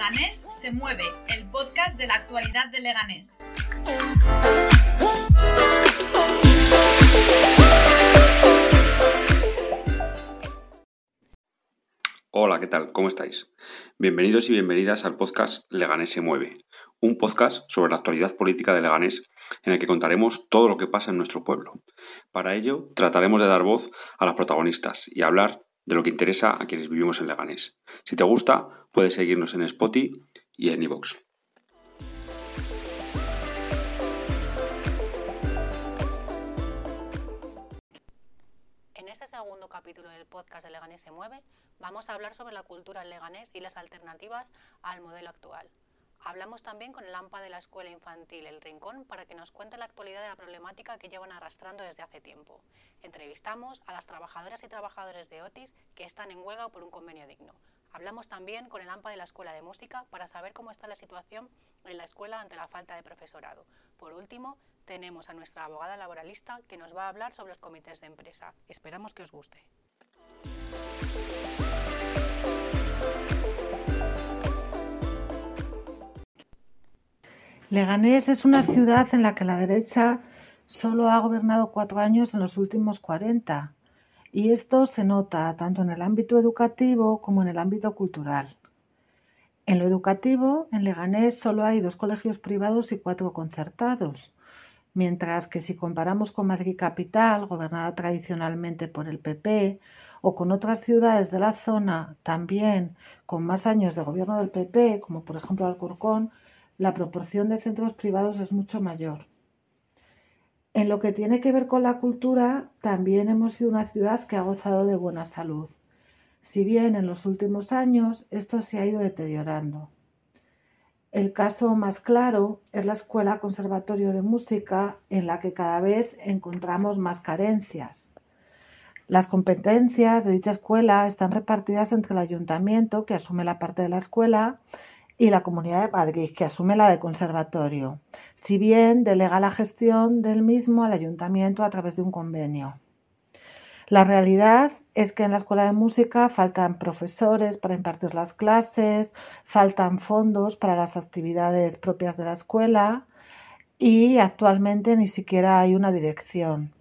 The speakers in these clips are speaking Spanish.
Leganés se mueve, el podcast de la actualidad de Leganés. Hola, ¿qué tal? ¿Cómo estáis? Bienvenidos y bienvenidas al podcast Leganés se mueve, un podcast sobre la actualidad política de Leganés en el que contaremos todo lo que pasa en nuestro pueblo. Para ello, trataremos de dar voz a las protagonistas y hablar de lo que interesa a quienes vivimos en Leganés. Si te gusta, puedes seguirnos en Spotify y en iVoox. En este segundo capítulo del podcast de Leganés se mueve, vamos a hablar sobre la cultura en Leganés y las alternativas al modelo actual. Hablamos también con el AMPA de la Escuela Infantil El Rincón para que nos cuente la actualidad de la problemática que llevan arrastrando desde hace tiempo. Entrevistamos a las trabajadoras y trabajadores de Otis que están en huelga por un convenio digno. Hablamos también con el AMPA de la Escuela de Música para saber cómo está la situación en la escuela ante la falta de profesorado. Por último, tenemos a nuestra abogada laboralista que nos va a hablar sobre los comités de empresa. Esperamos que os guste. Leganés es una ciudad en la que la derecha solo ha gobernado cuatro años en los últimos 40 y esto se nota tanto en el ámbito educativo como en el ámbito cultural. En lo educativo, en Leganés solo hay dos colegios privados y cuatro concertados, mientras que si comparamos con Madrid Capital, gobernada tradicionalmente por el PP, o con otras ciudades de la zona también con más años de gobierno del PP, como por ejemplo Alcorcón, la proporción de centros privados es mucho mayor. En lo que tiene que ver con la cultura, también hemos sido una ciudad que ha gozado de buena salud, si bien en los últimos años esto se ha ido deteriorando. El caso más claro es la Escuela Conservatorio de Música, en la que cada vez encontramos más carencias. Las competencias de dicha escuela están repartidas entre el ayuntamiento, que asume la parte de la escuela, y la Comunidad de Madrid, que asume la de conservatorio, si bien delega la gestión del mismo al ayuntamiento a través de un convenio. La realidad es que en la escuela de música faltan profesores para impartir las clases, faltan fondos para las actividades propias de la escuela y actualmente ni siquiera hay una dirección.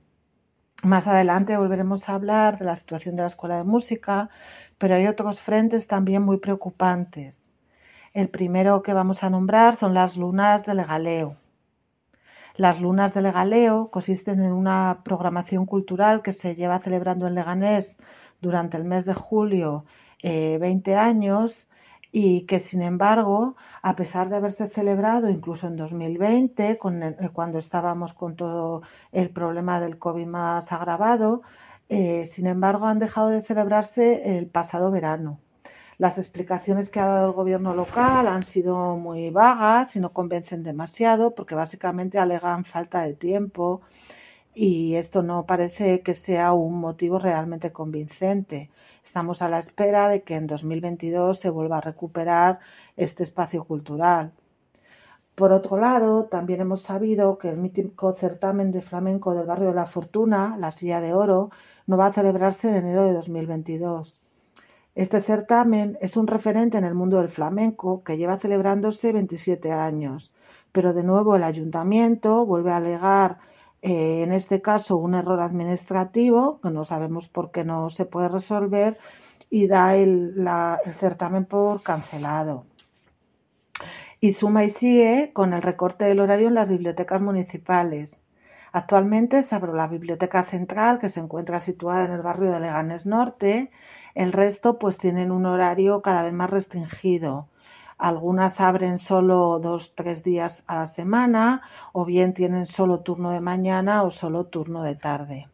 Más adelante volveremos a hablar de la situación de la escuela de música, pero hay otros frentes también muy preocupantes. El primero que vamos a nombrar son las lunas de Legaleo. Las lunas de Legaleo consisten en una programación cultural que se lleva celebrando en Leganés durante el mes de julio 20 eh, años y que sin embargo, a pesar de haberse celebrado incluso en 2020, eh, cuando estábamos con todo el problema del COVID más agravado, eh, sin embargo han dejado de celebrarse el pasado verano. Las explicaciones que ha dado el gobierno local han sido muy vagas y no convencen demasiado porque básicamente alegan falta de tiempo y esto no parece que sea un motivo realmente convincente. Estamos a la espera de que en 2022 se vuelva a recuperar este espacio cultural. Por otro lado, también hemos sabido que el mítico certamen de flamenco del barrio de la Fortuna, la Silla de Oro, no va a celebrarse en enero de 2022. Este certamen es un referente en el mundo del flamenco que lleva celebrándose 27 años, pero de nuevo el ayuntamiento vuelve a alegar eh, en este caso un error administrativo, que no sabemos por qué no se puede resolver, y da el, certamen por cancelado. Y suma y sigue con el recorte del horario en las bibliotecas municipales. Actualmente se abre la Biblioteca Central, que se encuentra situada en el barrio de Leganés Norte, el resto pues tienen un horario cada vez más restringido. Algunas abren solo dos, tres días a la semana o bien tienen solo turno de mañana o solo turno de tarde.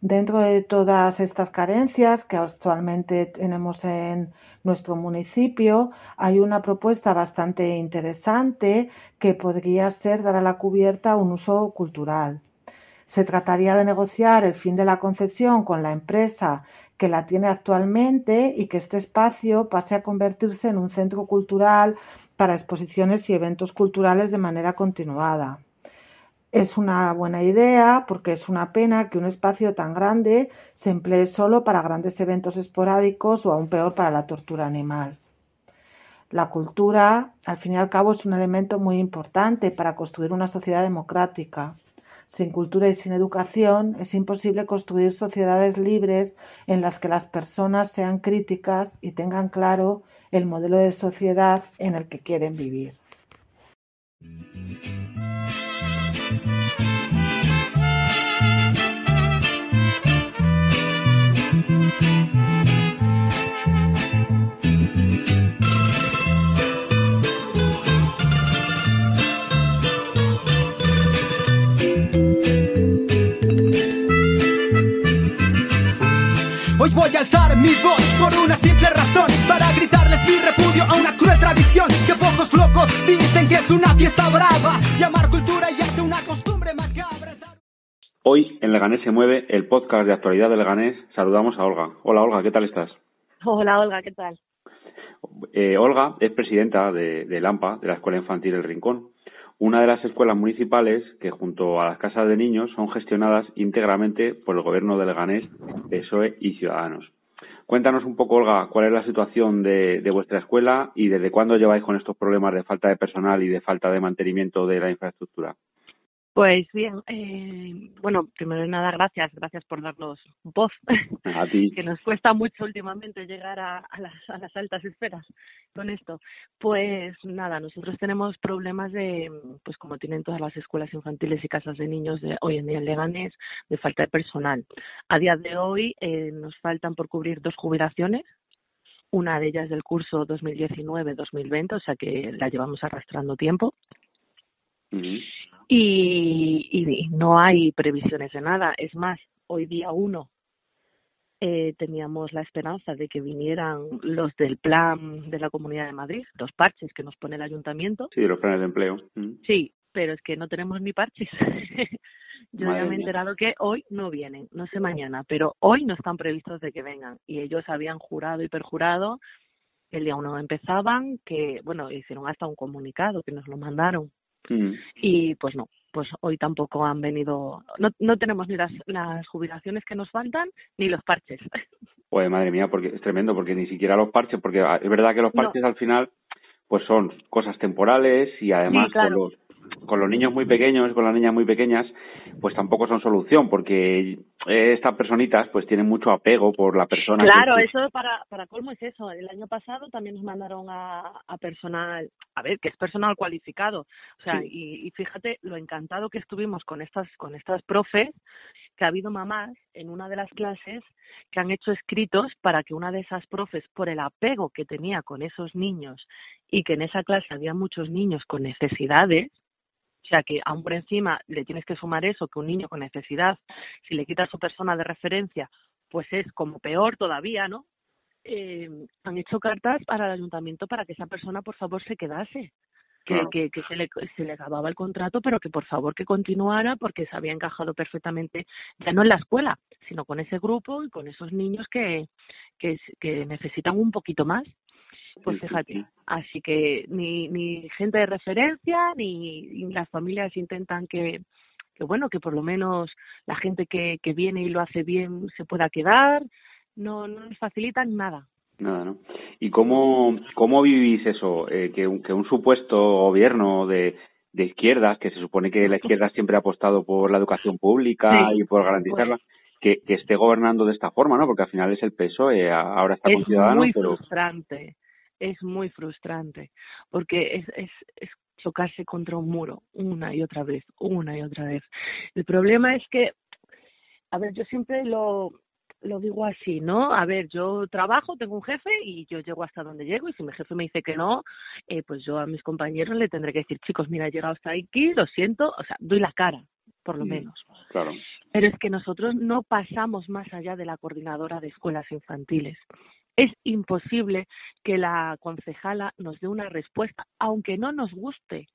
Dentro de todas estas carencias que actualmente tenemos en nuestro municipio, hay una propuesta bastante interesante que podría ser dar a la cubierta un uso cultural. Se trataría de negociar el fin de la concesión con la empresa que la tiene actualmente y que este espacio pase a convertirse en un centro cultural para exposiciones y eventos culturales de manera continuada. Es una buena idea porque es una pena que un espacio tan grande se emplee solo para grandes eventos esporádicos o aún peor para la tortura animal. La cultura, al fin y al cabo, es un elemento muy importante para construir una sociedad democrática. Sin cultura y sin educación es imposible construir sociedades libres en las que las personas sean críticas y tengan claro el modelo de sociedad en el que quieren vivir. Hoy voy a alzar mi voz por una simple razón Para gritarles mi repudio a una cruel tradición Que pocos locos dicen que es una fiesta brava Llamar cultura y arte una costumbre macabra Hoy en Leganés se mueve, el podcast de actualidad de Leganés, saludamos a Olga. Hola Olga, ¿qué tal estás? Hola Olga, ¿qué tal? Eh, Olga es presidenta de, de LAMPA, de la Escuela Infantil El Rincón, una de las escuelas municipales que junto a las casas de niños son gestionadas íntegramente por el gobierno de Leganés, PSOE y Ciudadanos. Cuéntanos un poco, Olga, cuál es la situación de, de, vuestra escuela y desde cuándo lleváis con estos problemas de falta de personal y de falta de mantenimiento de la infraestructura. Pues bien, eh, bueno, primero de nada, gracias, gracias por darnos voz. A ti. que nos cuesta mucho últimamente llegar a, a, las, a las altas esferas con esto. Pues nada, nosotros tenemos problemas de, pues como tienen todas las escuelas infantiles y casas de niños de hoy en día en Leganés, de falta de personal. A día de hoy eh, nos faltan por cubrir dos jubilaciones, una de ellas del curso 2019-2020, o sea que la llevamos arrastrando tiempo. Uh -huh. Y, y, no hay previsiones de nada. Es más, hoy día uno eh, teníamos la esperanza de que vinieran los del plan de la Comunidad de Madrid, los parches que nos pone el ayuntamiento. Sí, los planes de empleo. Mm. Sí, pero es que no tenemos ni parches. Yo Madre ya me he enterado mía. que hoy no vienen, no sé mañana, pero hoy no están previstos de que vengan. Y ellos habían jurado y perjurado el día uno empezaban, que, bueno, hicieron hasta un comunicado que nos lo mandaron. Mm. Y pues no, pues hoy tampoco han venido, no, no tenemos ni las, las jubilaciones que nos faltan ni los parches. Pues madre mía, porque es tremendo, porque ni siquiera los parches, porque es verdad que los parches no. al final pues son cosas temporales y además sí, claro. con los con los niños muy pequeños, con las niñas muy pequeñas, pues tampoco son solución, porque estas personitas pues tienen mucho apego por la persona. Claro, que... eso para, para colmo es eso. El año pasado también nos mandaron a, a personal, a ver, que es personal cualificado. O sea, Sí. y, y fíjate lo encantado que estuvimos con estas, con estas profes, que ha habido mamás en una de las clases que han hecho escritos para que una de esas profes, por el apego que tenía con esos niños y que en esa clase había muchos niños con necesidades, o sea que aún por encima le tienes que sumar eso, que un niño con necesidad, si le quitas su persona de referencia, pues es como peor todavía, ¿no? Eh, han hecho cartas para el ayuntamiento para que esa persona por favor se quedase. Que, Claro. que, que se, le, se le acababa el contrato, pero que por favor que continuara porque se había encajado perfectamente, ya no en la escuela, sino con ese grupo y con esos niños que, que, que necesitan un poquito más. Pues fíjate, sí. así que ni, ni gente de referencia, ni, ni las familias intentan que, que, bueno, que por lo menos la gente que, que viene y lo hace bien se pueda quedar, no, no nos facilitan nada. Nada, ¿no? ¿Y cómo, cómo vivís eso? Eh, que, un, que un supuesto gobierno de, de izquierdas, que se supone que la izquierda siempre ha apostado por la educación pública Sí, y por garantizarla, que, que esté gobernando de esta forma, ¿no? Porque al final es el PSOE, a- ahora está con es Ciudadanos, muy pero frustrante, es muy frustrante, porque es, es, es chocarse contra un muro una y otra vez, una y otra vez. El problema es que, a ver, yo siempre lo, lo digo así, ¿no? A ver, yo trabajo, tengo un jefe y yo llego hasta donde llego y si mi jefe me dice que no, eh, pues yo a mis compañeros le tendré que decir, chicos, mira, he llegado hasta aquí, lo siento, o sea, doy la cara, por lo Mm. menos. claro. Pero es que nosotros no pasamos más allá de la coordinadora de escuelas infantiles. Es imposible que la concejala nos dé una respuesta, aunque no nos guste.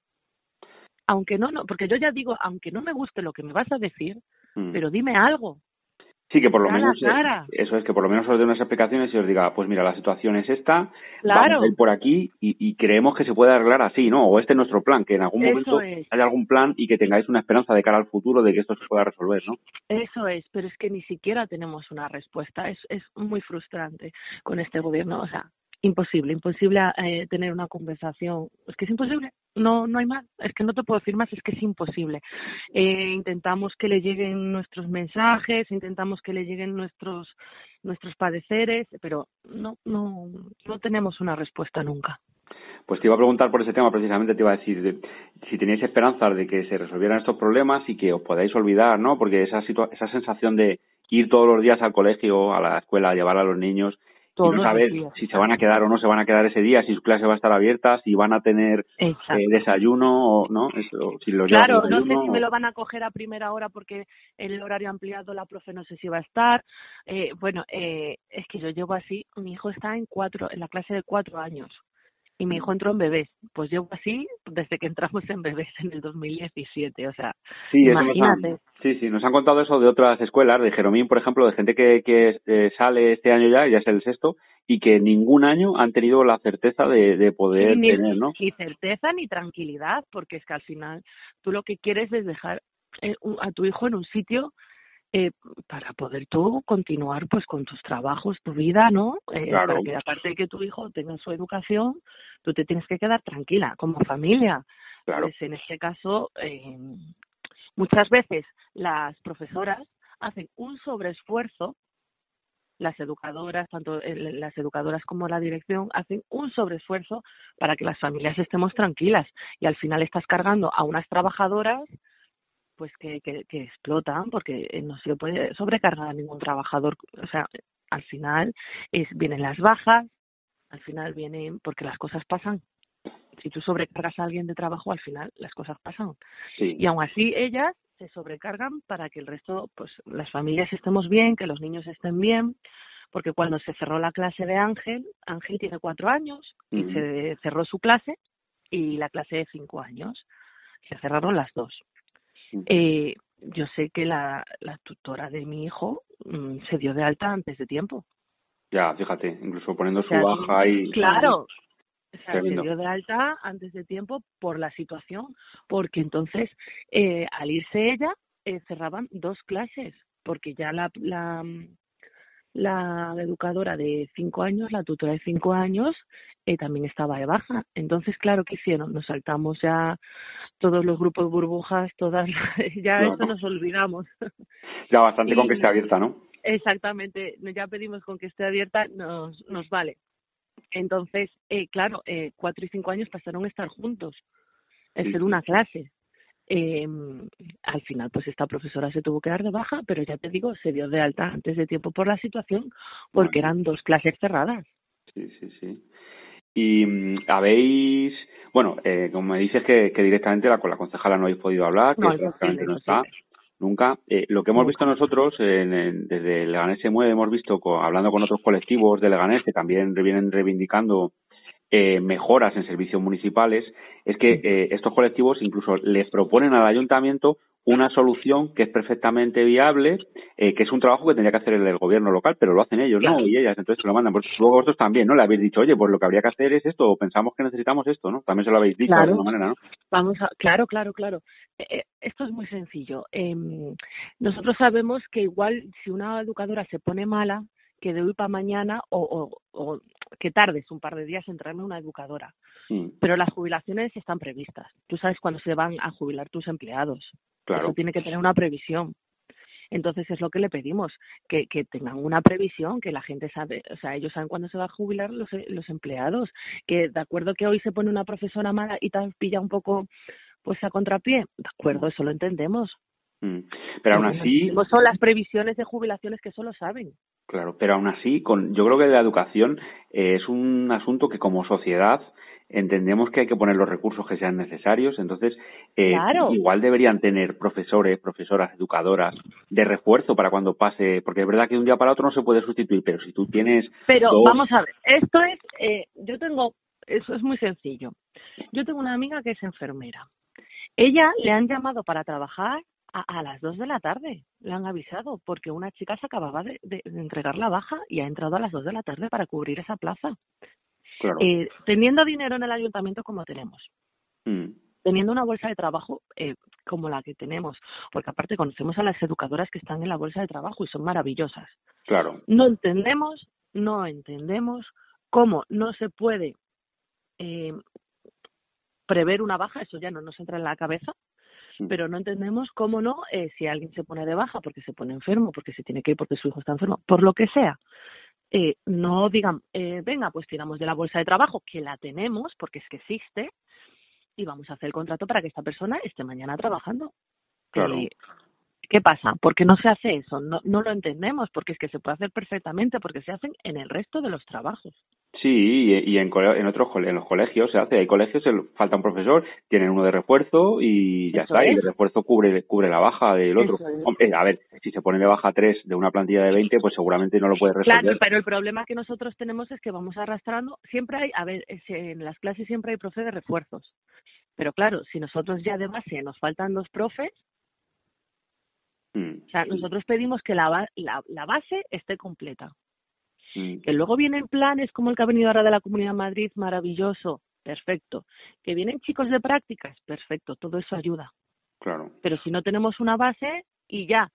Aunque no, no, porque yo ya digo, aunque no me guste lo que me vas a decir, Mm. pero dime algo. Sí, que por lo menos cara. eso es que por lo menos os dé unas explicaciones y os diga, pues mira, la situación es esta, Claro. vamos a ir por aquí y, y creemos que se puede arreglar así, ¿no? O este es nuestro plan, que en algún Eso momento es. haya algún plan y que tengáis una esperanza de cara al futuro de que esto se pueda resolver, ¿no? Eso es, pero es que ni siquiera tenemos una respuesta. Es, es muy frustrante con este gobierno. O sea, imposible, imposible eh, tener una conversación. Es que es imposible, no, no hay más. Es que no te puedo decir más, es que es imposible. Eh, intentamos que le lleguen nuestros mensajes, intentamos que le lleguen nuestros nuestros padeceres, pero no, no, no tenemos una respuesta nunca. Pues te iba a preguntar por ese tema, precisamente te iba a decir de, si teníais esperanzas de que se resolvieran estos problemas y que os podáis olvidar, ¿no? Porque esa, esa sensación de ir todos los días al colegio, a la escuela, a llevar a los niños y no saber si se van a quedar o no se van a quedar ese día, si su clase va a estar abierta, si van a tener eh, desayuno o no. Eso, si los claro, no sé si me lo van a coger a primera hora porque el horario ampliado la profe no sé si va a estar. Eh, bueno, eh, es que yo llevo así, mi hijo está en cuatro, en la clase de cuatro años y mi hijo entró en bebés. Pues llevo así desde que entramos en bebés en el 2017, o sea, sí, imagínate. sí, sí, nos han contado eso de otras escuelas, de Jeromín, por ejemplo, de gente que, que eh, sale este año ya, ya es el sexto, y que ningún año han tenido la certeza de, de poder tener, ¿no? Ni certeza ni tranquilidad, porque es que al final tú lo que quieres es dejar eh, a tu hijo en un sitio eh, para poder tú continuar pues con tus trabajos, tu vida, ¿no? Eh, Para que aparte de que tu hijo tenga su educación, tú te tienes que quedar tranquila como familia. Claro. Pues en este caso, eh, muchas veces las profesoras hacen un sobreesfuerzo las educadoras, tanto las educadoras como la dirección, hacen un sobreesfuerzo para que las familias estemos tranquilas y al final estás cargando a unas trabajadoras pues que, que, que explotan porque eh, no se le puede sobrecargar a ningún trabajador. O sea, al final es, vienen las bajas, al final vienen porque las cosas pasan. Si tú sobrecargas a alguien de trabajo, al final las cosas pasan. Y aún así ellas se sobrecargan para que el resto, pues las familias estemos bien, que los niños estén bien, porque cuando se cerró la clase de Ángel, Ángel tiene cuatro años y se cerró su clase y la clase de cinco años. Se cerraron las dos. Eh, yo sé que la, la tutora de mi hijo mm, se dio de alta antes de tiempo. Ya, fíjate, incluso poniendo su baja y... Claro, o sea, se dio de alta antes de tiempo por la situación, porque entonces eh, al irse ella eh, cerraban dos clases, porque ya la, la, la educadora de cinco años, la tutora de cinco años, eh, también estaba de baja. Entonces, claro, ¿qué hicieron? Nos saltamos ya todos los grupos burbujas, todas, ya eso nos olvidamos. Ya bastante con que esté abierta, ¿no? Exactamente, ya pedimos con que esté abierta, nos, nos vale. Entonces, eh, claro, eh, cuatro y cinco años pasaron a estar juntos, a ser una clase. Eh, al final, pues esta profesora se tuvo que dar de baja, pero ya te digo, se dio de alta antes de tiempo por la situación, porque eran dos clases cerradas. Sí, sí, sí. Y mm, habéis, bueno, eh, como me dices que, que directamente la, con la concejala no habéis podido hablar, que no, no está nunca. Eh, lo que hemos visto nosotros en, desde Leganés se mueve, hemos visto hablando con otros colectivos de Leganés que también vienen reivindicando eh, mejoras en servicios municipales, es que eh, estos colectivos incluso les proponen al ayuntamiento una solución que es perfectamente viable, eh, que es un trabajo que tendría que hacer el, gobierno local, pero lo hacen ellos, ¿no? Y ellas, entonces se lo mandan. Pues luego vosotros también, ¿no? Le habéis dicho, oye, pues lo que habría que hacer es esto, o pensamos que necesitamos esto, ¿no? También se lo habéis dicho de alguna manera, ¿no? Vamos a, claro, claro, claro. Eh, eh, esto es muy sencillo. Eh, nosotros sabemos que igual si una educadora se pone mala, que de hoy para mañana o, o, o que tardes un par de días en traerme una educadora. Mm. Pero las jubilaciones están previstas. Tú sabes cuándo se van a jubilar tus empleados. Claro. Eso tiene que tener una previsión. Entonces es lo que le pedimos, que, que tengan una previsión, que la gente sabe, o sea, ellos saben cuándo se va a jubilar los, los empleados, que de acuerdo que hoy se pone una profesora mala y tal pilla un poco pues a contrapié, de acuerdo, eso lo entendemos. Mm. Pero aún así... Son las previsiones de jubilaciones que solo saben. Claro, pero aún así, con, yo creo que la educación eh, es un asunto que como sociedad entendemos que hay que poner los recursos que sean necesarios, entonces eh, igual deberían tener profesores, profesoras, educadoras de refuerzo para cuando pase, porque es verdad que de un día para otro no se puede sustituir, pero si tú tienes... Pero vamos a ver, esto es, eh, yo tengo, eso es muy sencillo. Yo tengo una amiga que es enfermera. Ella le han llamado para trabajar a, a las dos de la tarde, le han avisado, porque una chica se acababa de, de, de entregar la baja y ha entrado a las dos de la tarde para cubrir esa plaza. Eh, teniendo dinero en el ayuntamiento como tenemos, mm. teniendo una bolsa de trabajo eh, como la que tenemos, porque aparte conocemos a las educadoras que están en la bolsa de trabajo y son maravillosas. Claro. No entendemos, no entendemos cómo no se puede eh, prever una baja, eso ya no nos entra en la cabeza, pero no entendemos cómo no, eh, si alguien se pone de baja porque se pone enfermo, porque se tiene que ir porque su hijo está enfermo, por lo que sea, eh, no digan, eh, venga, pues tiramos de la bolsa de trabajo, que la tenemos, porque es que existe, y vamos a hacer el contrato para que esta persona esté mañana trabajando. Claro. Eh, ¿Qué pasa? ¿Por qué no se hace eso? No, no lo entendemos, porque es que se puede hacer perfectamente, porque se hacen en el resto de los trabajos. Sí, y, y en, en otros en los colegios se hace. Hay colegios, falta un profesor, tienen uno de refuerzo y ya Eso está. Y el refuerzo cubre cubre la baja del otro. Hombre, a ver, si se pone de baja tres de una plantilla de 20, pues seguramente no lo puede resolver. Claro, pero el problema que nosotros tenemos es que vamos arrastrando, siempre hay, a ver, en las clases siempre hay profe de refuerzos. Pero claro, si nosotros ya de base nos faltan dos profes, Mm, o sea, nosotros pedimos que la, la, la base esté completa. mm, Que luego vienen planes como el que ha venido ahora de la Comunidad de Madrid, maravilloso, perfecto. Que vienen chicos de prácticas, perfecto, todo eso ayuda. claro. Pero si no tenemos una base y ya,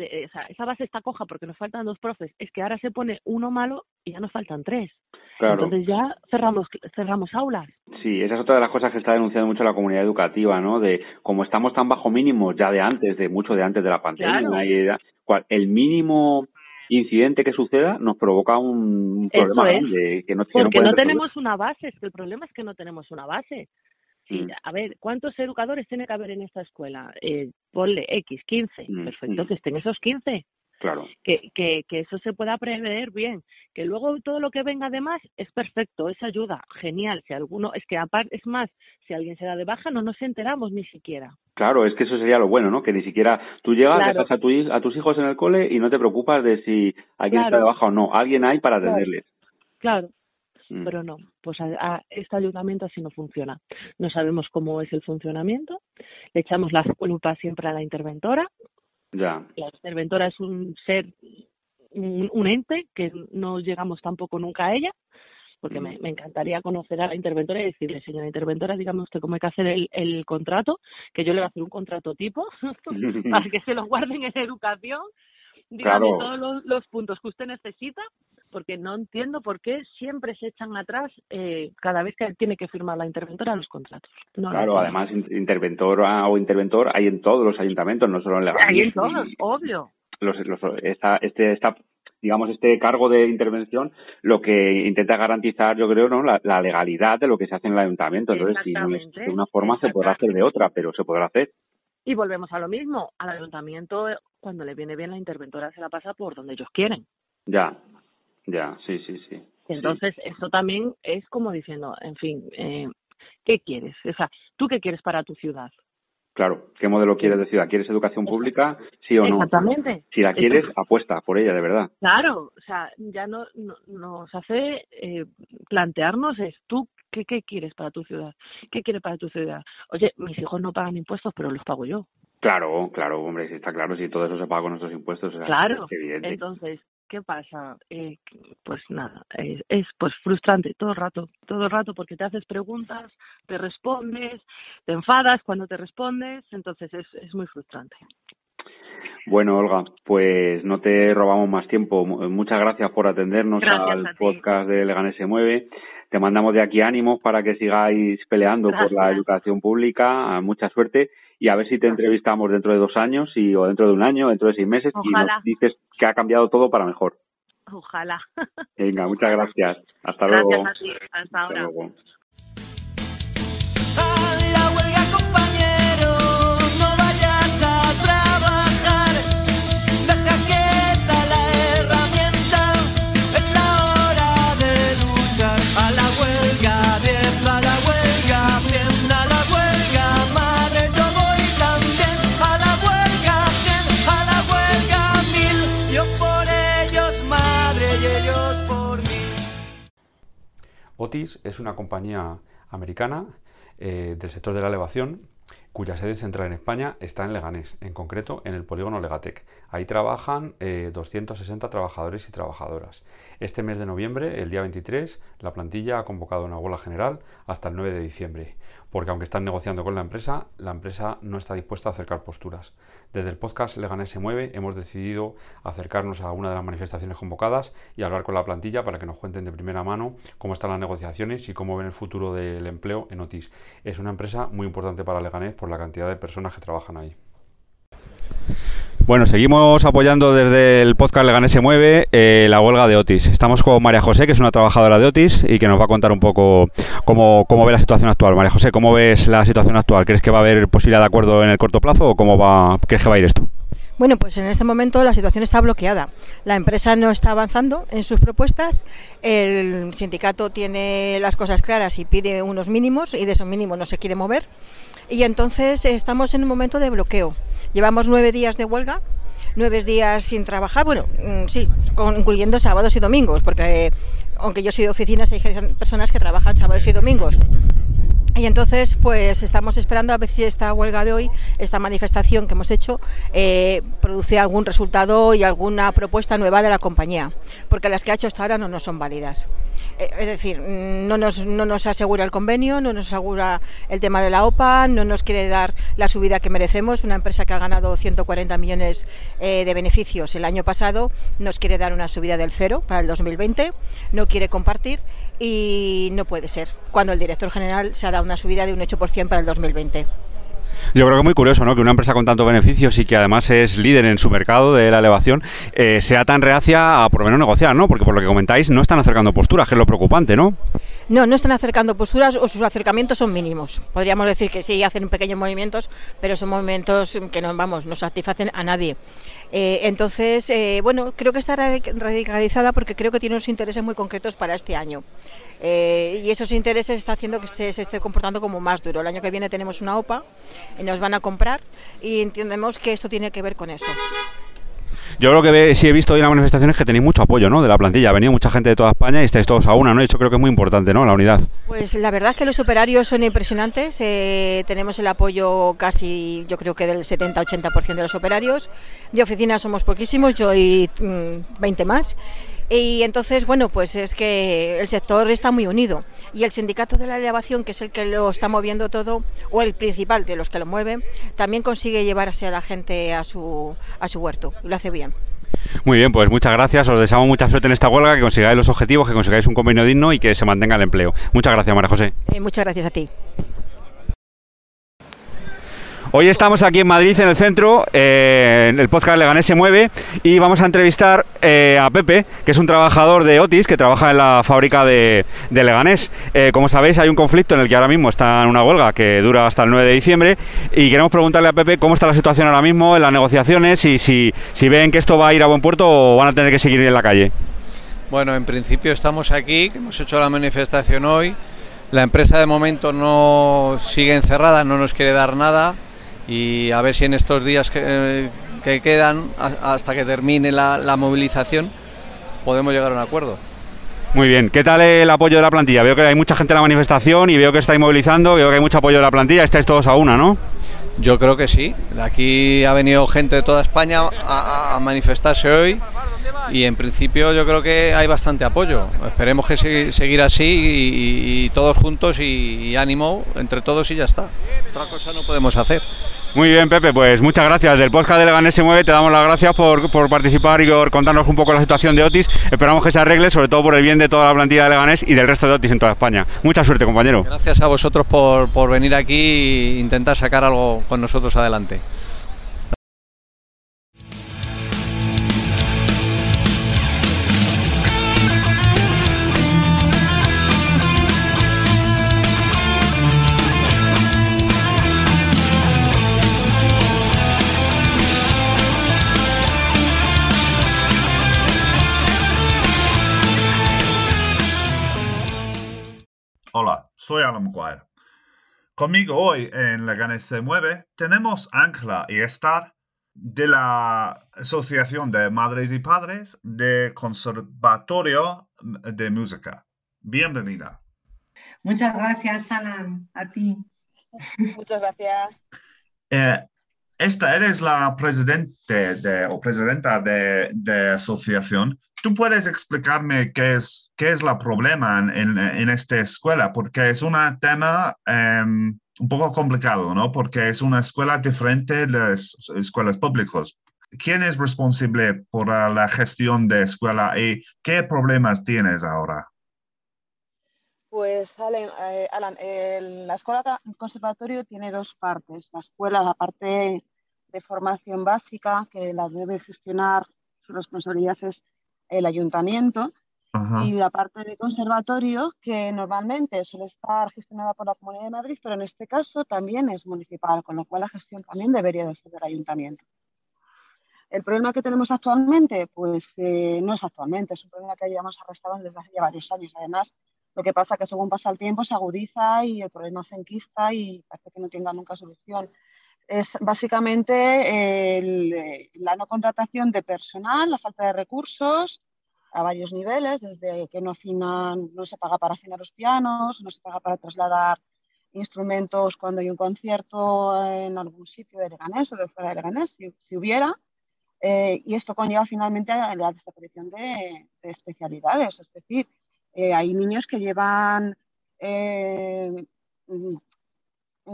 de- eh, o sea, esa base está coja porque nos faltan dos profes, es que ahora se pone uno malo y ya nos faltan tres. Claro. Entonces ya cerramos cerramos aulas. Sí, esa es otra de las cosas que está denunciando mucho la comunidad educativa, ¿no? De como estamos tan bajo mínimos ya de antes, de mucho de antes de la pandemia, Claro. y de- cual- el mínimo incidente que suceda nos provoca un, problema es. grande que no, que no Porque pueden no resolver. tenemos una base, es que el problema es que no tenemos una base. Sí, Mm. a ver, ¿cuántos educadores tiene que haber en esta escuela? Eh, ponle X, 15. Mm, Perfecto, mm. que estén esos 15. Claro, Que, que, que eso se pueda prever bien. Que luego todo lo que venga de más es perfecto, es ayuda, genial. Si alguno, es que aparte, es más, si alguien se da de baja no nos enteramos ni siquiera. claro, es que eso sería lo bueno, ¿no? Que ni siquiera tú llegas, Claro. dejas a, tu, a tus hijos en el cole y no te preocupas de si alguien está de baja o no. Alguien hay para Claro. atenderles. Claro, Mm. pero no, pues a, a este ayuntamiento así no funciona. No sabemos cómo es el funcionamiento, le echamos la culpa siempre a la interventora, Ya, la interventora es un ser, un, un ente que no llegamos tampoco nunca a ella, porque me, me encantaría conocer a la interventora y decirle, señora interventora, dígame usted cómo hay que hacer el, el contrato, que yo le voy a hacer un contrato tipo para que se lo guarden en educación. Dígame Claro. todos los, los puntos que usted necesita, porque no entiendo por qué siempre se echan atrás eh, cada vez que tiene que firmar la interventora los contratos. No claro, además in- interventora o interventor hay en todos los ayuntamientos, no solo en Leganés. Ahí en todos, obvio. los, los, esta, este, esta, digamos, este cargo de intervención lo que intenta garantizar, yo creo, ¿no? la, la legalidad de lo que se hace en el ayuntamiento. Entonces, si no es de una forma, se podrá hacer de otra, pero se podrá hacer. Y volvemos a lo mismo, al ayuntamiento eh, cuando le viene bien la interventora se la pasa por donde ellos quieren. Ya, ya, sí, sí, sí. Entonces, eso también es como diciendo, en fin, eh, ¿qué quieres? O sea, ¿tú qué quieres para tu ciudad? Claro, ¿qué modelo quieres de ciudad? ¿Quieres educación pública? Sí o no. Exactamente. Si la quieres, apuesta por ella, de verdad. Claro, o sea, ya no, no- nos hace eh, plantearnos es tú qué, qué quieres para tu ciudad, qué quieres para tu ciudad. Oye, mis hijos no pagan impuestos, pero los pago yo. Claro, claro, hombre, sí está claro, si todo eso se paga con nuestros impuestos, o sea, Claro. es evidente. Entonces, ¿qué pasa? Eh, pues nada, es, es pues frustrante todo el rato, todo el rato porque te haces preguntas, te respondes, te enfadas cuando te respondes, entonces es, es muy frustrante. Bueno, Olga, pues no te robamos más tiempo. Mu- Muchas gracias por atendernos Gracias al podcast de Leganés se mueve. Te mandamos de aquí ánimos para que sigáis peleando por la educación pública. Mucha suerte y a ver si te entrevistamos dentro de dos años y, o dentro de un año, dentro de seis meses y nos dices que ha cambiado todo para mejor. Ojalá. Venga, muchas gracias. Hasta Gracias luego. a ti. Hasta Hasta ahora. luego. Otis es una compañía americana eh, del sector de la elevación cuya sede central en España está en Leganés, en concreto en el polígono Legatec. Ahí trabajan 260 eh, trabajadores y trabajadoras. Este mes de noviembre, el día 23, la plantilla ha convocado una huelga general hasta el 9 de diciembre, porque aunque están negociando con la empresa, la empresa no está dispuesta a acercar posturas. Desde el podcast Leganés se mueve hemos decidido acercarnos a una de las manifestaciones convocadas y hablar con la plantilla para que nos cuenten de primera mano cómo están las negociaciones y cómo ven el futuro del empleo en Otis. Es una empresa muy importante para Leganés por la cantidad de personas que trabajan ahí. Bueno, seguimos apoyando desde el podcast Leganés se mueve eh, la huelga de Otis. Estamos con María José, que es una trabajadora de Otis y que nos va a contar un poco cómo, cómo ve la situación actual. María José, ¿cómo ves la situación actual? ¿Crees que va a haber posibilidad de acuerdo en el corto plazo o cómo va, crees que va a ir esto? Bueno, pues en este momento la situación está bloqueada. La empresa no está avanzando en sus propuestas, el sindicato tiene las cosas claras y pide unos mínimos y de esos mínimos no se quiere mover. Y entonces estamos en un momento de bloqueo. Llevamos nueve días de huelga, nueve días sin trabajar, bueno, mm, sí, incluyendo sábados y domingos, porque aunque yo soy de oficinas, hay personas que trabajan sábados y domingos. Y entonces, pues estamos esperando a ver si esta huelga de hoy, esta manifestación que hemos hecho, eh, produce algún resultado y alguna propuesta nueva de la compañía, porque las que ha hecho hasta ahora no nos son válidas. Eh, es decir, no nos, no nos asegura el convenio, no nos asegura el tema de la OPA, no nos quiere dar la subida que merecemos. Una empresa que ha ganado 140 millones eh, de beneficios el año pasado nos quiere dar una subida del cero para el 2020, no quiere compartir y no puede ser, cuando el director general se ha dado una subida de un 8% para el 2020. Yo creo que es muy curioso, ¿no? Que una empresa con tantos beneficios y que además es líder en su mercado de la elevación eh, sea tan reacia a por lo menos negociar, ¿no? Porque por lo que comentáis no están acercando posturas, que es lo preocupante, ¿no? No, no están acercando posturas o sus acercamientos son mínimos. Podríamos decir que sí hacen pequeños movimientos, pero son movimientos que no vamos, no satisfacen a nadie. Eh, entonces, eh, bueno, creo que está radicalizada porque creo que tiene unos intereses muy concretos para este año. Eh, y esos intereses está haciendo que se, esté comportando como más duro. El año que viene tenemos una OPA, nos van a comprar y entendemos que esto tiene que ver con eso. Yo lo que sí he visto hoy en las manifestaciones es que tenéis mucho apoyo ¿no? de la plantilla. Ha venido mucha gente de toda España y estáis todos a una, ¿no? Y eso creo que es muy importante, ¿no? La unidad. Pues la verdad es que los operarios son impresionantes. Eh, tenemos el apoyo casi, yo creo que del 70-80% de los operarios. De oficina somos poquísimos, yo y 20 mm, más. Y entonces, bueno, pues es que el sector está muy unido. Y el sindicato de la elevación, que es el que lo está moviendo todo, o el principal de los que lo mueven, también consigue llevarse a la gente a su, a su huerto. Lo hace bien. Muy bien, pues muchas gracias. Os deseamos mucha suerte en esta huelga, que consigáis los objetivos, que consigáis un convenio digno y que se mantenga el empleo. Muchas gracias, María José. Eh, muchas gracias a ti. Hoy estamos aquí en Madrid, en el centro, eh, en el podcast Leganés se mueve y vamos a entrevistar eh, a Pepe, que es un trabajador de Otis, que trabaja en la fábrica de, Leganés. Eh, como sabéis, hay un conflicto en el que ahora mismo está en una huelga que dura hasta el 9 de diciembre y queremos preguntarle a Pepe cómo está la situación ahora mismo en las negociaciones y si, si ven que esto va a ir a buen puerto o van a tener que seguir en la calle. Bueno, en principio estamos aquí, hemos hecho la manifestación hoy. La empresa de momento no sigue encerrada, no nos quiere dar nada y a ver si en estos días que, quedan, hasta que termine la, movilización, podemos llegar a un acuerdo. Muy bien, ¿qué tal el apoyo de la plantilla? Veo que hay mucha gente en la manifestación y veo que estáis movilizando, veo que hay mucho apoyo de la plantilla, estáis todos a una, ¿no? Yo creo que sí. De aquí ha venido gente de toda España a, manifestarse hoy y en principio yo creo que hay bastante apoyo. Esperemos que seguir así y, todos juntos y, y, ánimo entre todos y ya está. Otra cosa no podemos hacer. Muy bien, Pepe, pues muchas gracias. Del podcast de Leganés se mueve, te damos las gracias por, participar y por contarnos un poco la situación de Otis. Esperamos que se arregle, sobre todo por el bien de toda la plantilla de Leganés y del resto de Otis en toda España. Mucha suerte, compañero. Gracias a vosotros por, por venir aquí e intentar sacar algo con nosotros adelante. McGuire. Conmigo hoy en Leganés se mueve tenemos Ángela y Estar de la Asociación de Madres y Padres de Conservatorio de Música. Bienvenida. Muchas gracias, Alan, a ti. Muchas gracias. Eh, esta eres la presidente de, o presidenta de, de, asociación. ¿Tú puedes explicarme qué es, qué es el problema en, en, esta escuela? Porque es un tema um, un poco complicado, ¿no? Porque es una escuela diferente de las escuelas públicas. ¿Quién es responsable por la gestión de escuela y qué problemas tienes ahora? Pues, Alan, eh, Alan la escuela conservatorio tiene dos partes. La escuela, la parte de formación básica, que la debe gestionar, su responsabilidad es el ayuntamiento, y la parte de conservatorio, que normalmente suele estar gestionada por la Comunidad de Madrid, pero en este caso también es municipal, con lo cual la gestión también debería de ser del ayuntamiento. El problema que tenemos actualmente, pues eh, no es actualmente, es un problema que llevamos arrastrado desde hace ya varios años. Además, lo que pasa es que según pasa el tiempo se agudiza y el problema se enquista y parece que no tenga nunca solución. Es básicamente la no contratación de personal, la falta de recursos a varios niveles, desde que no, se paga para afinar los pianos, no se paga para trasladar instrumentos cuando hay un concierto en algún sitio de Leganés o de fuera de Leganés, si, hubiera. Eh, y esto conlleva finalmente a la desaparición de, de especialidades, es decir, eh, hay niños que llevan eh, mm,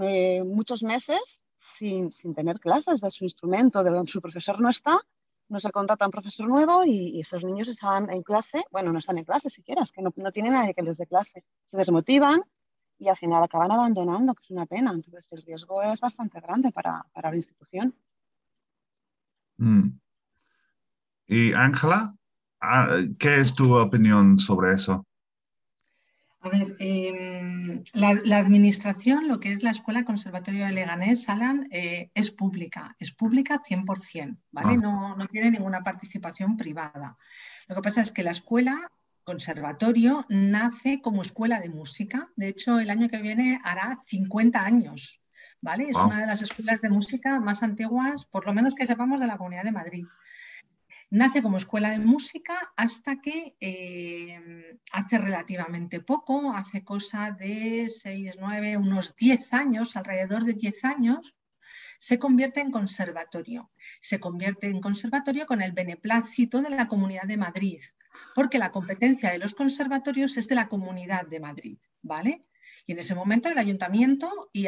eh, muchos meses sin, sin, tener clases de su instrumento, de su profesor no está, no se contrata un profesor nuevo y, esos niños están en clase, bueno, no están en clase siquiera, es que no, no tienen nadie que les dé clase, se desmotivan y al final acaban abandonando, que es una pena. Entonces el riesgo es bastante grande para, para la institución. Mm. ¿Y Ángela? Ah, ¿Qué es tu opinión sobre eso? A ver, eh, la, la, administración, lo que es la Escuela Conservatorio de Leganés, Alan, eh, es pública, es pública 100%, ¿vale? Ah. No, no tiene ninguna participación privada. Lo que pasa es que la escuela conservatorio nace como escuela de música. De hecho, el año que viene hará 50 años, ¿vale? Es una de las escuelas de música más antiguas, por lo menos que sepamos, de la Comunidad de Madrid. Nace como escuela de música hasta que eh, hace relativamente poco, hace cosa de 6, 9, unos 10 años, alrededor de 10 años, se convierte en conservatorio. Se convierte en conservatorio con el beneplácito de la Comunidad de Madrid, porque la competencia de los conservatorios es de la Comunidad de Madrid, ¿vale? Y en ese momento el ayuntamiento y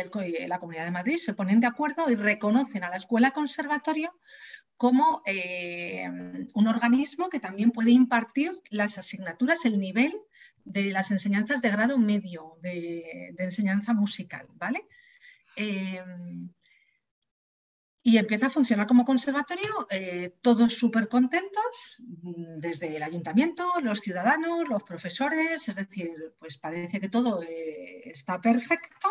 la Comunidad de Madrid se ponen de acuerdo y reconocen a la escuela conservatorio como eh, un organismo que también puede impartir las asignaturas, el nivel de las enseñanzas de grado medio de, enseñanza musical, ¿vale? Eh, y empieza a funcionar como conservatorio, eh, todos súper contentos, desde el ayuntamiento, los ciudadanos, los profesores, es decir, pues parece que todo está perfecto,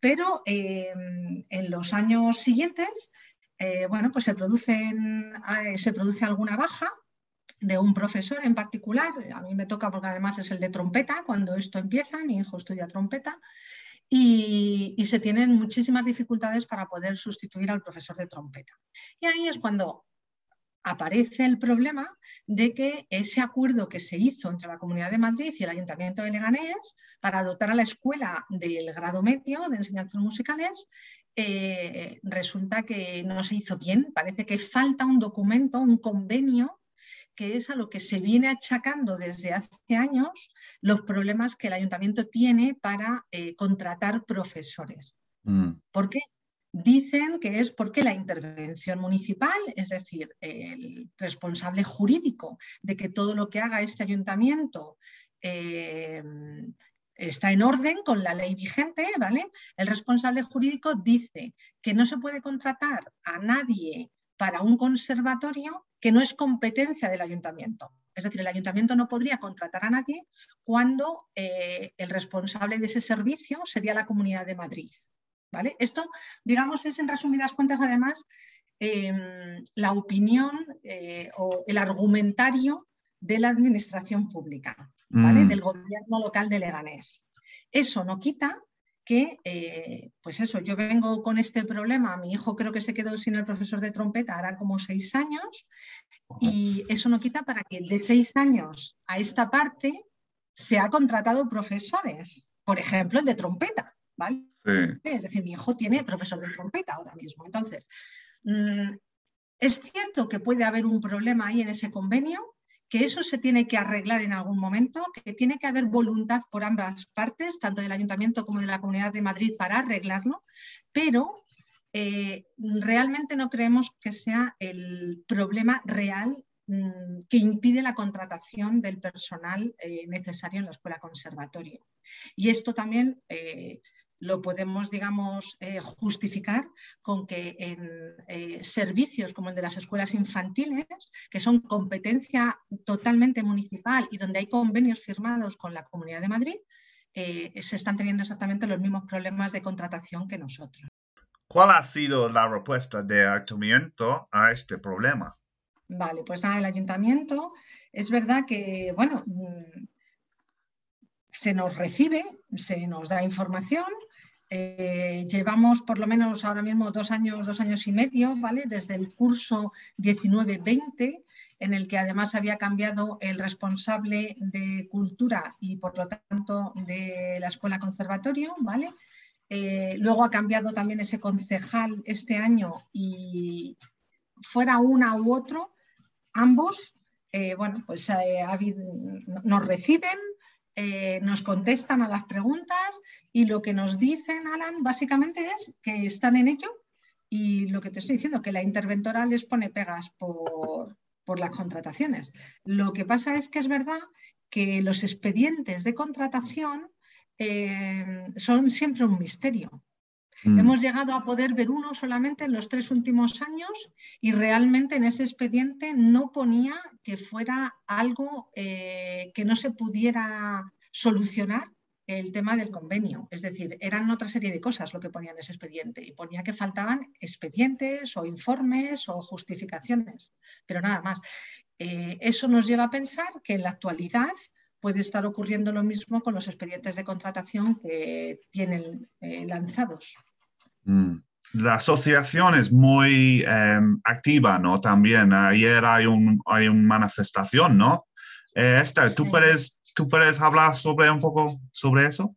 pero en los años siguientes eh, bueno, pues se, producen, eh, se produce alguna baja de un profesor en particular, a mí me toca porque además es el de trompeta, cuando esto empieza, mi hijo estudia trompeta, y, se tienen muchísimas dificultades para poder sustituir al profesor de trompeta. Y ahí es cuando aparece el problema de que ese acuerdo que se hizo entre la Comunidad de Madrid y el Ayuntamiento de Leganés para dotar a la escuela del grado medio de enseñanzas musicales eh, resulta que no se hizo bien. Parece que falta un documento, un convenio, que es a lo que se viene achacando desde hace años los problemas que el ayuntamiento tiene para eh, contratar profesores. Mm. ¿Por qué? Dicen que es porque la intervención municipal, es decir, el responsable jurídico de que todo lo que haga este ayuntamiento eh, está en orden con la ley vigente, ¿vale? El responsable jurídico dice que no se puede contratar a nadie para un conservatorio que no es competencia del ayuntamiento. Es decir, el ayuntamiento no podría contratar a nadie cuando eh, el responsable de ese servicio sería la Comunidad de Madrid. ¿vale? Esto, digamos, es en resumidas cuentas, además, em, la opinión eh, o el argumentario de la administración pública. Mm. del gobierno local de Leganés. Eso no quita que, eh, pues eso, yo vengo con este problema, mi hijo creo que se quedó sin el profesor de trompeta, hará como seis años, y eso no quita para que de seis años a esta parte se ha contratado profesores, por ejemplo, el de trompeta, ¿vale? Es decir, mi hijo tiene profesor de trompeta ahora mismo. Entonces, mm, es cierto que puede haber un problema ahí en ese convenio, que eso se tiene que arreglar en algún momento, que tiene que haber voluntad por ambas partes, tanto del Ayuntamiento como de la Comunidad de Madrid, para arreglarlo, pero eh, realmente no creemos que sea el problema real mm, que impide la contratación del personal eh, necesario en la escuela conservatorio. Y esto también eh, lo podemos, digamos, eh, justificar con que en eh, servicios como el de las escuelas infantiles, que son competencia totalmente municipal y donde hay convenios firmados con la Comunidad de Madrid, eh, se están teniendo exactamente los mismos problemas de contratación que nosotros. ¿Cuál ha sido la respuesta de ayuntamiento a este problema? Vale, pues nada, el ayuntamiento es verdad que, bueno, mm, se nos recibe, se nos da información. Eh, llevamos por lo menos ahora mismo dos años, dos años y medio, ¿vale? Desde el curso 19-20, en el que además había cambiado el responsable de cultura y por lo tanto de la escuela conservatorio, ¿vale? Eh, luego ha cambiado también ese concejal este año y fuera una u otro, ambos, eh, bueno, pues nos reciben, eh, nos contestan a las preguntas y lo que nos dicen, Alan, básicamente es que están en ello y lo que te estoy diciendo, que la interventora les pone pegas por, las contrataciones. Lo que pasa es que es verdad que los expedientes de contratación eh, son siempre un misterio. Mm. Hemos llegado a poder ver uno solamente en los tres últimos años y realmente en ese expediente no ponía que fuera algo eh, que no se pudiera solucionar el tema del convenio. Es decir, eran otra serie de cosas lo que ponía en ese expediente y ponía que faltaban expedientes o informes o justificaciones, pero nada más. Eh, eso nos lleva a pensar que en la actualidad puede estar ocurriendo lo mismo con los expedientes de contratación que tienen eh, lanzados. Mm. La asociación es muy em, activa, ¿no? También ayer hay, un, hay una manifestación, ¿no? Eh, Esther, ¿tú, puedes, ¿tú puedes hablar sobre un poco sobre eso?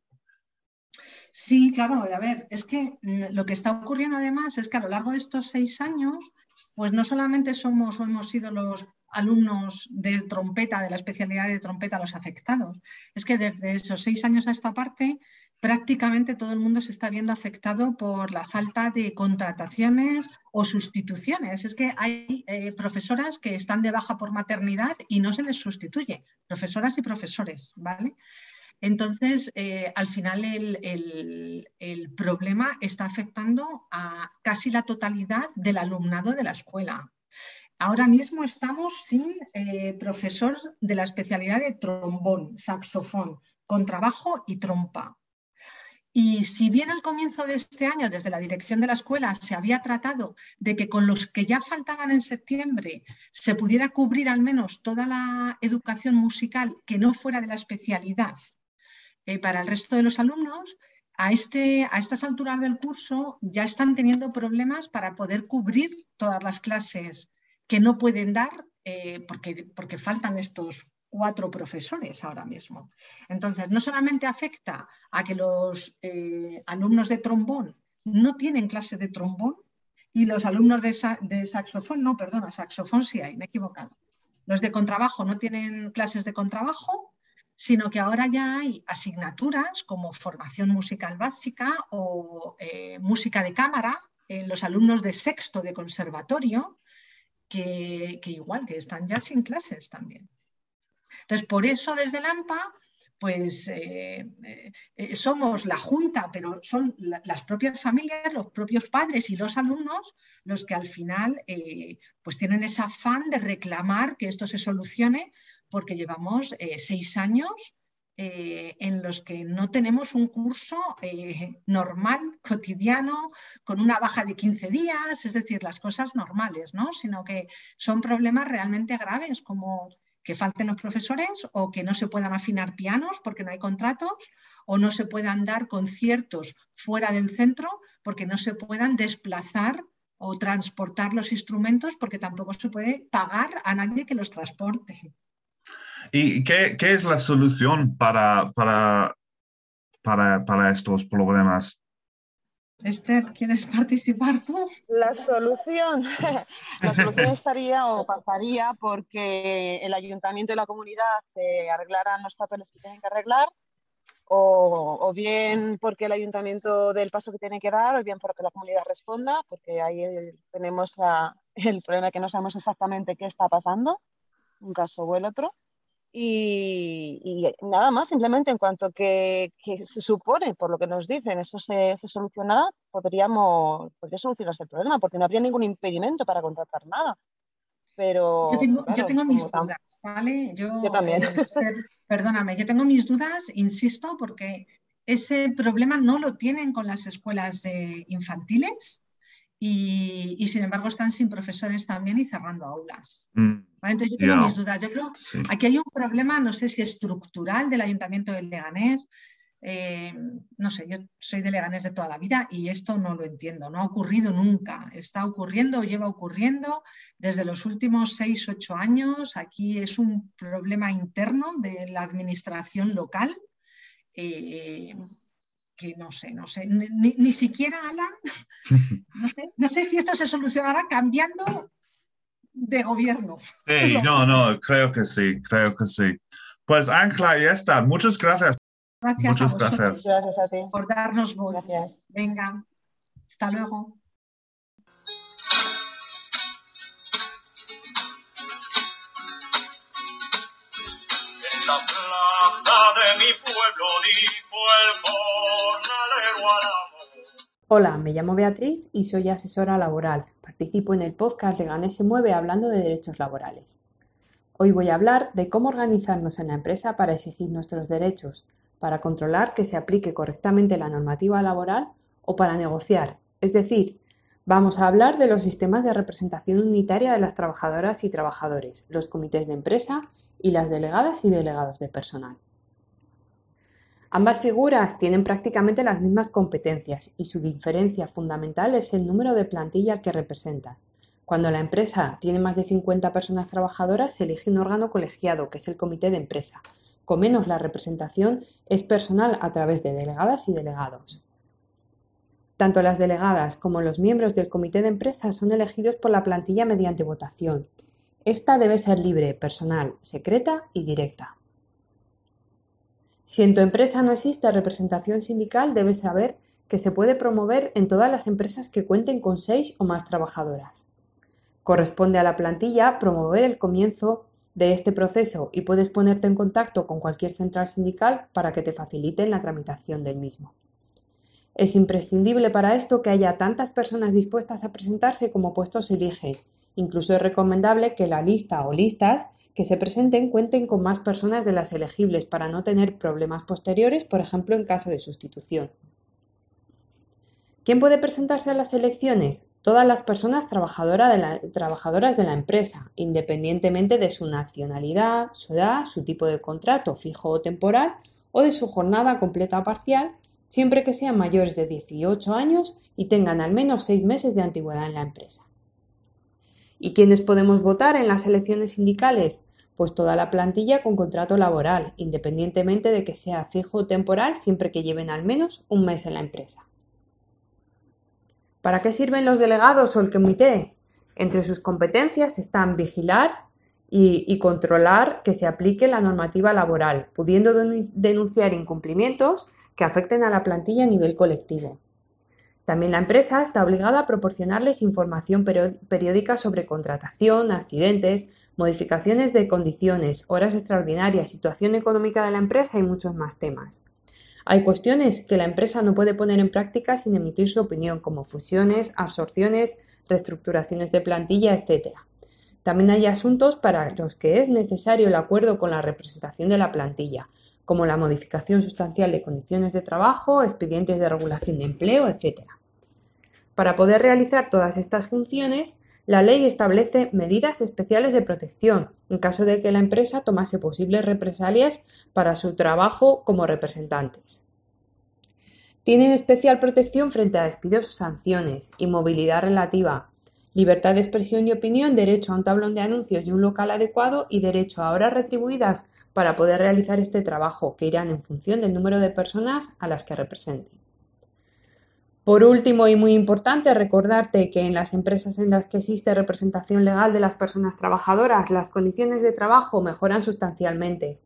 Sí, claro, a ver, es que mm, lo que está ocurriendo además es que a lo largo de estos seis años, pues no solamente somos o hemos sido los alumnos de trompeta, de la especialidad de trompeta, los afectados. Es que desde esos seis años a esta parte, prácticamente todo el mundo se está viendo afectado por la falta de contrataciones o sustituciones. Es que hay eh, profesoras que están de baja por maternidad y no se les sustituye, profesoras y profesores, ¿vale? Entonces, eh, al final el, problema está afectando a casi la totalidad del alumnado de la escuela. Ahora mismo estamos sin eh, profesor de la especialidad de trombón, saxofón, contrabajo y trompa. Y si bien al comienzo de este año, desde la dirección de la escuela, se había tratado de que con los que ya faltaban en septiembre se pudiera cubrir al menos toda la educación musical que no fuera de la especialidad eh, para el resto de los alumnos, a, este, a estas alturas del curso ya están teniendo problemas para poder cubrir todas las clases que no pueden dar eh, porque, porque faltan estos cuatro profesores ahora mismo. Entonces, no solamente afecta a que los eh, alumnos de trombón no tienen clase de trombón y los alumnos de, saxofón, no, perdona, saxofón sí hay, me he equivocado. Los de contrabajo no tienen clases de contrabajo, sino que ahora ya hay asignaturas como formación musical básica o eh, música de cámara en los alumnos de sexto de conservatorio, que, igual que están ya sin clases también. Entonces, por eso desde la AMPA, pues eh, eh, somos la junta, pero son las propias familias, los propios padres y los alumnos los que al final eh, pues tienen ese afán de reclamar que esto se solucione porque llevamos seis años en los que no tenemos un curso normal, cotidiano, con una baja de 15 días, es decir, las cosas normales, ¿no? sino que son problemas realmente graves como que falten los profesores o que no se puedan afinar pianos porque no hay contratos o no se puedan dar conciertos fuera del centro porque no se puedan desplazar o transportar los instrumentos porque tampoco se puede pagar a nadie que los transporte. ¿Y qué, es la solución para, para, para, estos problemas? Esther, ¿quieres participar tú? La solución, la solución estaría o pasaría porque el ayuntamiento y la comunidad se arreglaran los papeles que tienen que arreglar, o, o, bien porque el ayuntamiento dé el paso que tiene que dar, o bien porque la comunidad responda, porque ahí tenemos a, el problema que no sabemos exactamente qué está pasando, un caso o el otro. Y, nada más, simplemente en cuanto que, que, se supone, por lo que nos dicen, eso se, se solucionará, podríamos, podría solucionarse el problema, porque no habría ningún impedimento para contratar nada. Pero, yo tengo, claro, yo tengo mis tan... dudas, ¿vale? Yo, yo también. Eh, perdóname, yo tengo mis dudas, insisto, porque ese problema no lo tienen con las escuelas de infantiles y, y, sin embargo están sin profesores también y cerrando aulas. Mm. ¿Vale? Entonces yo tengo mis dudas. Yo creo Sí. aquí hay un problema, no sé si estructural del Ayuntamiento de Leganés. eh, no sé, yo soy de Leganés de toda la vida y esto no lo entiendo, no ha ocurrido nunca. Está ocurriendo o lleva ocurriendo desde los últimos seis, ocho años. Aquí es un problema interno de la administración local. eh, que no sé, no sé, ni, ni- ni siquiera Alan, no sé, no sé si esto se solucionará cambiando de gobierno. Sí, no, no, creo que sí, creo que sí. Pues Ángela y Esther, muchas gracias. Gracias Muchas a vosotros gracias. Gracias a ti. por darnos voz. Gracias. Venga, hasta luego. En la plaza de mi pueblo dijo el jornalero al amo. Hola, me llamo Beatriz y soy asesora laboral. Participo en el podcast Leganés se mueve hablando de derechos laborales. Hoy voy a hablar de cómo organizarnos en la empresa para exigir nuestros derechos, para controlar que se aplique correctamente la normativa laboral o para negociar. Es decir, vamos a hablar de los sistemas de representación unitaria de las trabajadoras y trabajadores, los comités de empresa y las delegadas y delegados de personal. Ambas figuras tienen prácticamente las mismas competencias y su diferencia fundamental es el número de plantilla que representan. Cuando la empresa tiene más de 50 personas trabajadoras, se elige un órgano colegiado, que es el comité de empresa. Con menos la representación es personal a través de delegadas y delegados. Tanto las delegadas como los miembros del comité de empresa son elegidos por la plantilla mediante votación. Esta debe ser libre, personal, secreta y directa. Si en tu empresa no existe representación sindical, debes saber que se puede promover en todas las empresas que cuenten con seis o más trabajadoras. Corresponde a la plantilla promover el comienzo de este proceso y puedes ponerte en contacto con cualquier central sindical para que te faciliten la tramitación del mismo. Es imprescindible para esto que haya tantas personas dispuestas a presentarse como puestos se eligen. Incluso es recomendable que la lista o listas que se presenten cuenten con más personas de las elegibles para no tener problemas posteriores, por ejemplo, en caso de sustitución. ¿Quién puede presentarse a las elecciones? Todas las personas trabajadoras de la empresa, independientemente de su nacionalidad, su edad, su tipo de contrato fijo o temporal o de su jornada completa o parcial, siempre que sean mayores de 18 años y tengan al menos seis meses de antigüedad en la empresa. ¿Y quiénes podemos votar en las elecciones sindicales? Pues toda la plantilla con contrato laboral, independientemente de que sea fijo o temporal, siempre que lleven al menos un mes en la empresa. ¿Para qué sirven los delegados o el comité? Entre sus competencias están vigilar y, y controlar que se aplique la normativa laboral, pudiendo denu- denunciar incumplimientos que afecten a la plantilla a nivel colectivo. También la empresa está obligada a proporcionarles información periódica sobre contratación, accidentes, modificaciones de condiciones, horas extraordinarias, situación económica de la empresa y muchos más temas. Hay cuestiones que la empresa no puede poner en práctica sin emitir su opinión, como fusiones, absorciones, reestructuraciones de plantilla, etc. También hay asuntos para los que es necesario el acuerdo con la representación de la plantilla, como la modificación sustancial de condiciones de trabajo, expedientes de regulación de empleo, etc. Para poder realizar todas estas funciones, la ley establece medidas especiales de protección en caso de que la empresa tomase posibles represalias para su trabajo como representantes. Tienen especial protección frente a despidos o sanciones, inmovilidad relativa, libertad de expresión y opinión, derecho a un tablón de anuncios y un local adecuado y derecho a horas retribuidas para poder realizar este trabajo, que irán en función del número de personas a las que representen. Por último y muy importante, recordarte que en las empresas en las que existe representación legal de las personas trabajadoras, las condiciones de trabajo mejoran sustancialmente.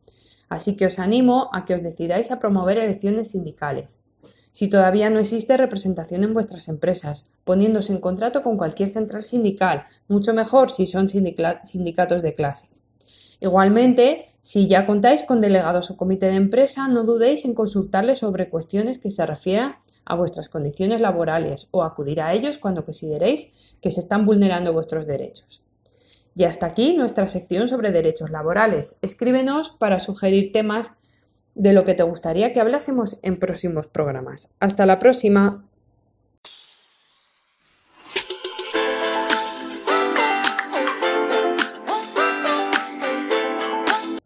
Así que os animo a que os decidáis a promover elecciones sindicales. Si todavía no existe representación en vuestras empresas, poniéndose en contrato con cualquier central sindical, mucho mejor si son sindicatos de clase. Igualmente, si ya contáis con delegados o comité de empresa, no dudéis en consultarles sobre cuestiones que se refieran a vuestras condiciones laborales o acudir a ellos cuando consideréis que se están vulnerando vuestros derechos. Y hasta aquí nuestra sección sobre derechos laborales. Escríbenos para sugerir temas de lo que te gustaría que hablásemos en próximos programas. Hasta la próxima.